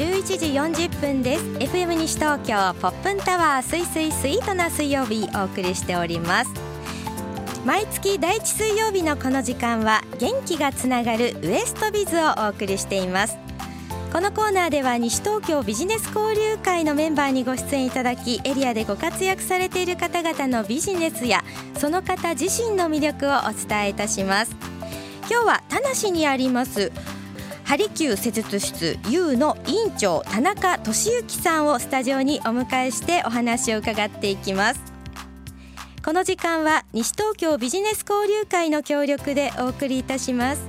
11時40分です。FM 西東京ポップンタワーすいすいスイートな水曜日お送りしております。毎月第一水曜日のこの時間は元気がつながるウエストビズをお送りしています。このコーナーでは西東京ビジネス交流会のメンバーにご出演いただきエリアでご活躍されている方々のビジネスやその方自身の魅力をお伝えいたします。今日は田無にありますハリキュー施術室 U の院長田中俊之さんをスタジオにお迎えしてお話を伺っていきます。この時間は西東京ビジネス交流会の協力でお送りいたします。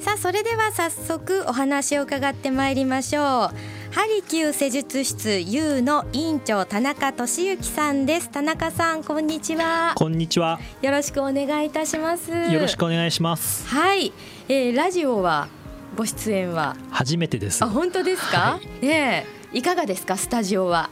さあそれでは早速お話を伺ってまいりましょう。ハリキュー施術室 U の院長田中俊之さんです。田中さんこんにちは。こんにちは。よろしくお願いいたします。よろしくお願いします。はい、えー、ラジオはご出演は？初めてです。あ本当ですか、はい、ねいかがですか？スタジオは。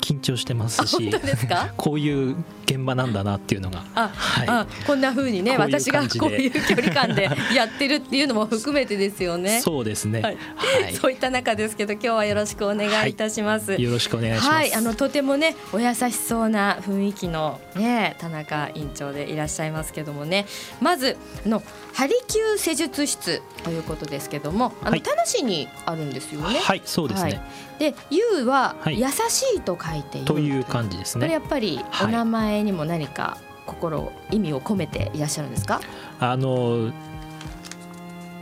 緊張してますし。こういう現場なんだなっていうのがあ、はい、あこんな風にね私がこういう距離感でやってるっていうのも含めてですよね。そうですね、はい、はい、そういった中ですけど今日はよろしくお願いいたします、はい、よろしくお願いします、はい、あのとてもねお優しそうな雰囲気のね田中院長でいらっしゃいますけどもね。まずのハリキュー施術室ということですけどもあの、田無にあるんですよね。はい。そうですね、で U は優しいと書いている、という。感じですね。これやっぱりお名前にも何か心意味を込めていらっしゃるんですか？あの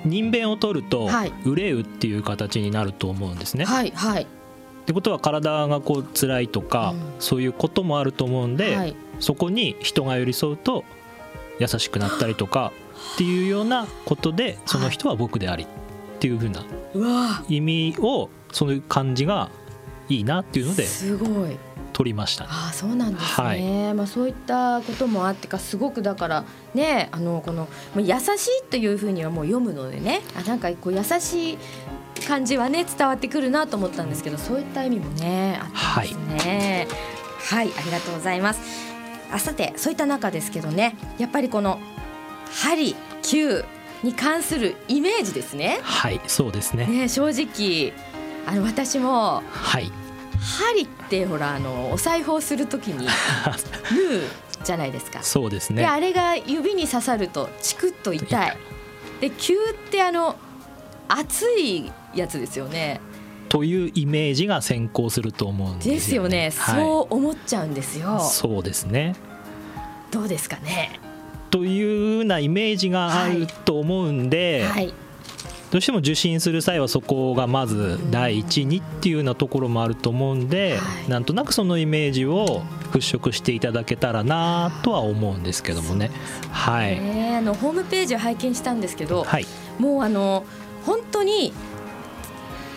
人弁を取ると、はい、憂うっていう形になると思うんですね。はいはい、ってことは体がこう辛いとか、うん、そういうこともあると思うんで、はい、そこに人が寄り添うと優しくなったりとかっていうようなことでその人は僕でありっていうふうな意味をその感じがいいなっていうのですごい取りました、ね、あそうなんですね、はい、まあ、そういったこともあってかすごくだからねあのこの優しいというふうにはもう読むのでね。あなんかこう優しい感じはね伝わってくるなと思ったんですけどそういった意味もねあったんですね。はい、はい、ありがとうございます。あさてそういった中ですけどねやっぱりこの針球に関するイメージですね。はいそうですね。ね正直あの私も、はい、針ってほらあのお裁縫するときに 縫うじゃないですか。そうですね。であれが指に刺さるとチクッと痛い。で急ってあの熱いやつですよね。というイメージが先行すると思うんですよね。ですよね。そう思っちゃうんですよ。そうですね。どうですかね。というようなイメージがあると思うんで、はい、はいどうしても受診する際はそこがまず第一にっていうようなところもあると思うんで、はい、なんとなくそのイメージを払拭していただけたらなとは思うんですけどもね。はい、あのホームページを拝見したんですけど、はい、もうあの本当に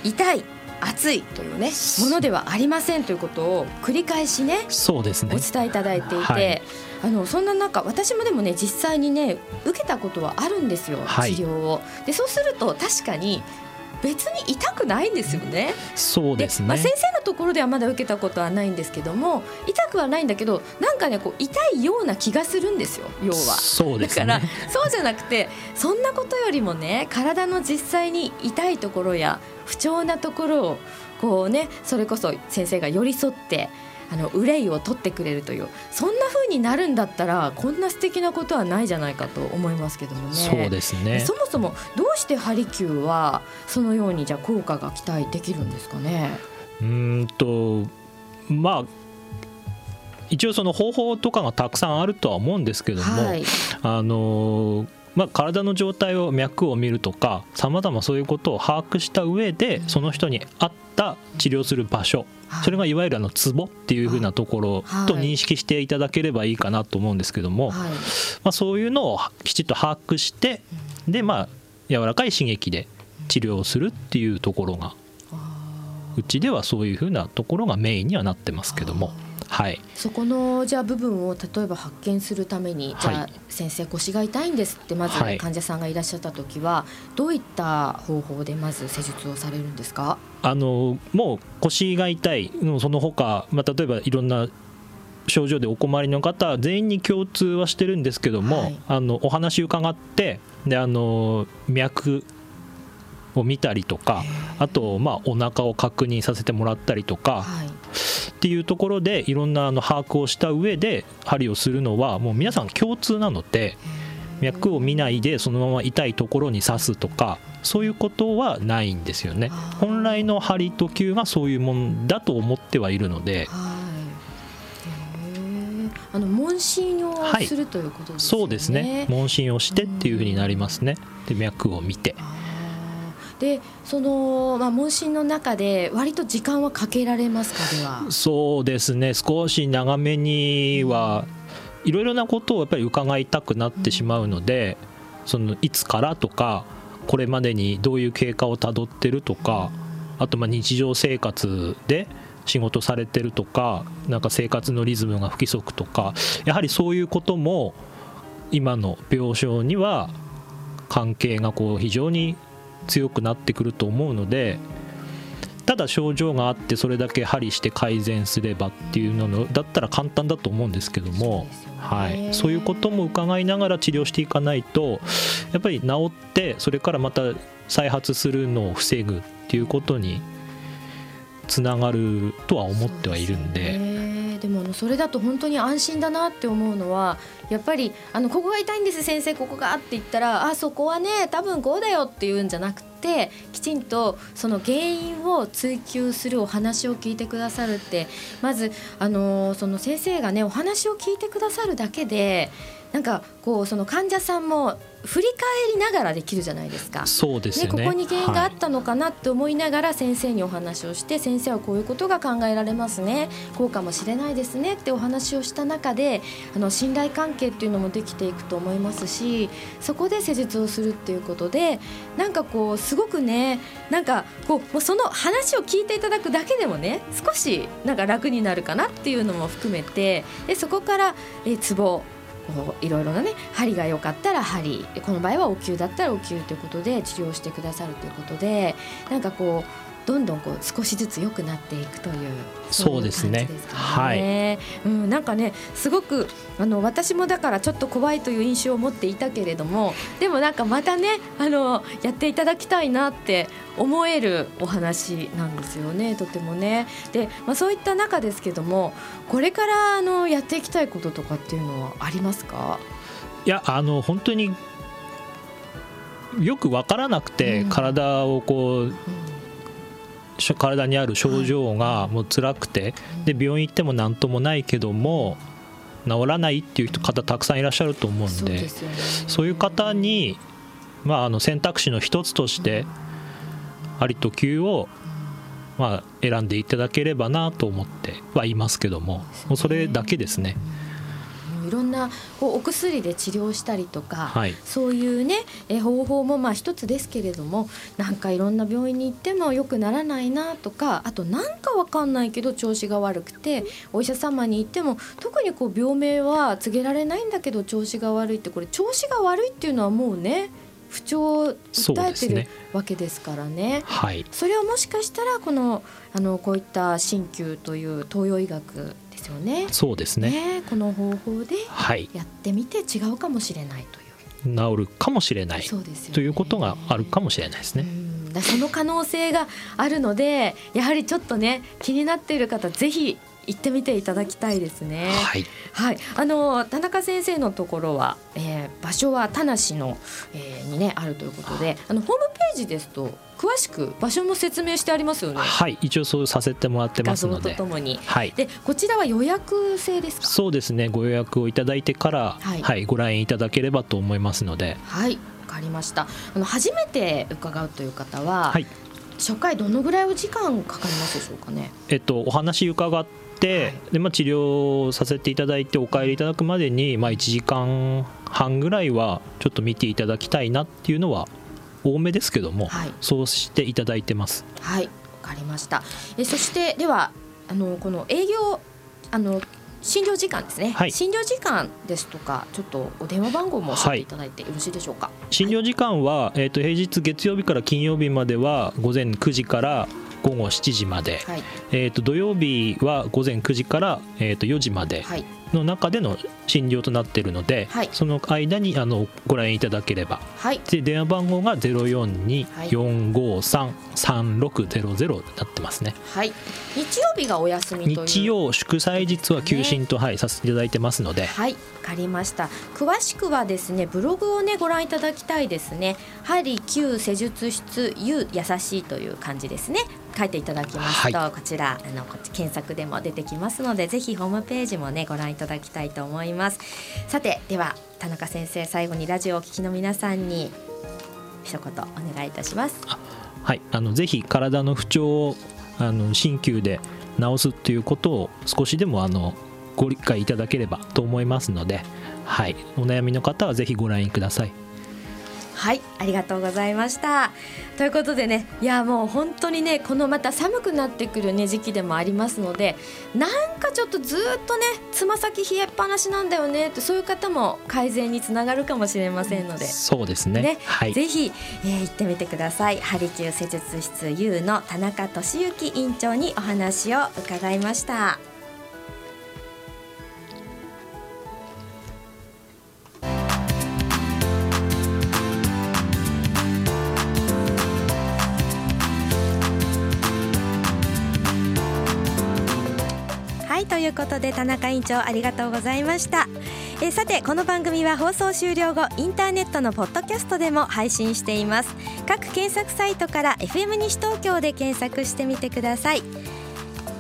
痛い熱いというねものではありませんということを繰り返しねそうですねお伝えいただいていて、はい、あのそんな中私もでもね実際にね受けたことはあるんですよ、はい、治療を。でそうすると確かに別に痛くないんですよね。そうですね。まあ、先生のところではまだ受けたことはないんですけども痛くはないんだけどなんかねこう痛いような気がするんですよ要は。そうです、ね、だからそうじゃなくてそんなことよりもね体の実際に痛いところや不調なところをこうねそれこそ先生が寄り添ってあの憂いを取ってくれるというそんな風になるんだったらこんな素敵なことはないじゃないかと思いますけどもね。そうですねそもそもどうしてハリキューはそのようにじゃ効果が期待できるんですかね？うんとまあ一応その方法とかがたくさんあるとは思うんですけども、はい、あのまあ、体の状態を脈を見るとかさまざまそういうことを把握した上でその人に合った治療する場所それがいわゆるあのツボっていうふうなところと認識していただければいいかなと思うんですけども、まあ、そういうのをきちっと把握してでまあ柔らかい刺激で治療をするっていうところがうちではそういうふうなところがメインにはなってますけども。はい、そこのじゃあ部分を例えば発見するために、じゃあ先生腰が痛いんですってまず患者さんがいらっしゃった時は、どういった方法でまず施術をされるんですか？あのもう腰が痛いその他、まあ、例えばいろんな症状でお困りの方全員に共通はしてるんですけども、はい、あのお話伺ってであの脈を見たりとかあと、まあ、お腹を確認させてもらったりとか、はい、っていうところでいろんなあの把握をした上で針をするのはもう皆さん共通なので脈を見ないでそのまま痛いところに刺すとかそういうことはないんですよね。本来の針と球がそういうもんだと思ってはいるので。あの問診をするということですね、はい、そうですね。問診をしてっていうふうになりますね。で脈を見てでその、まあ、問診の中で割と時間はかけられますか？では。そうですね。少し長めにはいろいろなことをやっぱり伺いたくなってしまうので、そのいつからとかこれまでにどういう経過をたどってるとかあとまあ日常生活で仕事されてるとかなんか生活のリズムが不規則とかやはりそういうことも今の病床には関係がこう非常に強くなってくると思うのでただ症状があってそれだけ針して改善すればっていうのだったら簡単だと思うんですけども、はい、そういうことも伺いながら治療していかないとやっぱり治ってそれからまた再発するのを防ぐっていうことにつながるとは思ってはいるんで。でもあのそれだと本当に安心だなって思うのはやっぱりあのここが痛いんです先生ここがって言ったらあそこはね多分こうだよって言うんじゃなくてきちんとその原因を追求するお話を聞いてくださるってまずあのその先生がねお話を聞いてくださるだけでなんかこうその患者さんも振り返りながらできるじゃないですか。そうですね、ね、ここに原因があったのかなって思いながら先生にお話をして、はい、先生はこういうことが考えられますね。こうかもしれないですね。ってお話をした中であの信頼関係っていうのもできていくと思いますしそこで施術をするっていうことでなんかこうすごくねなんかこうもうその話を聞いていただくだけでもね少しなんか楽になるかなっていうのも含めてでそこからえツボこういろいろなね針が良かったら針この場合はお灸だったらお灸ということで治療してくださるということでなんかこうどんどんこう少しずつ良くなっていくというそうですね。はい。うん、なんかねすごくあの私もだからちょっと怖いという印象を持っていたけれども、でもなんかまたねあのやっていただきたいなって思えるお話なんですよね。とてもね。で、まあそういった中ですけども、これからあのやっていきたいこととかっていうのはありますか？いやあの本当によく分からなくて、体をこう、うん体にある症状がもう辛くて、で病院行っても何ともないけども治らないっていう方たくさんいらっしゃると思うんでそういう方に、まあ、あの選択肢の一つとしてありと急をまあ選んでいただければなと思ってはいますけどももうそれだけですね。いろんなこうお薬で治療したりとか、はい、そういうねえ方法もまあ一つですけれどもなんかいろんな病院に行ってもよくならないなとかあとなんかわかんないけど調子が悪くてお医者様に行っても特にこう病名は告げられないんだけど調子が悪いってこれ調子が悪いっていうのはもうね不調を訴えてるわけですからね、はい、それをもしかしたらこのあのこういった鍼灸という東洋医学ですよね。そうですね、ね、この方法でやってみて違うかもしれないという、はい、治るかもしれない、ね、ということがあるかもしれないですね。その可能性があるのでやはりちょっとね気になっている方ぜひ行ってみていただきたいですね。はい、はい、あの田中先生のところは、えー、場所は田無の、えー、にねあるということで、あのホームページですと詳しく場所も説明してありますよね。はい一応そうさせてもらってますので。とともに。はい。でこちらは予約制ですか？そうですねご予約をいただいてから、はい、はい、ご来院いただければと思いますので。はい。わかりました。あの初めて伺うという方は、はい、初回どのぐらいお時間かかりますでしょうかね？えっとお話伺って、はい、でまあ治療させていただいてお帰りいただくまでにまあ1時間半ぐらいはちょっと見ていただきたいなっていうのは多めですけども、はい、そうしていただいてます。はいわかりました。えそしてではあのこの営業あの診療時間ですね、はい、診療時間ですとかちょっとお電話番号も教えていただいてよろしいでしょうか、はい、診療時間は、えーと、平日月曜日から金曜日までは午前9時から午後7時まで、はい、えー、と土曜日は午前9時から、えー、と4時までの中での診療となっているので、はい、その間にあのご覧いただければ、はい、で電話番号が0424533600になってますね、はい、日曜日がお休み日曜祝祭日は休診と、はい、させていただいてますので。はい。わかりました。詳しくはですねブログをねご覧いただきたいですね。針旧施術室 U 優しいという感じですね。書いていただきますと、はい、こちらあのこっち検索でも出てきますのでぜひホームページもねご覧いただきたいと思いますさてでは田中先生最後にラジオをお聞きの皆さんに一言お願いいたしますはいあのぜひ体の不調をあの鍼灸で治すっていうことを少しでもあのご理解いただければと思いますので、はい、お悩みの方はぜひご覧ください。はいありがとうございました。ということでねいやもう本当にねこのまた寒くなってくるね時期でもありますのでなんかちょっとずっとねつま先冷えっぱなしなんだよねってそういう方も改善につながるかもしれませんので。そうですね。ね、はい、ぜひ、えー、行ってみてください。ハリキュー施術室 U の田中俊之院長にお話を伺いました。いうことで田中院長ありがとうございましたえさてこの番組は放送終了後インターネットのポッドキャストでも配信しています各検索サイトから FM 西東京で検索してみてください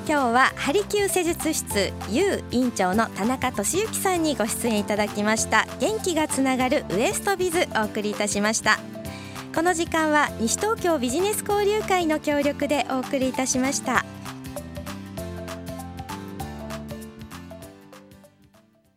今日はハリキュー施術室 U 院長の田中俊之さんにご出演いただきました元気がつながるウエストビズお送りいたしましたこの時間は西東京ビジネス交流会の協力でお送りいたしました。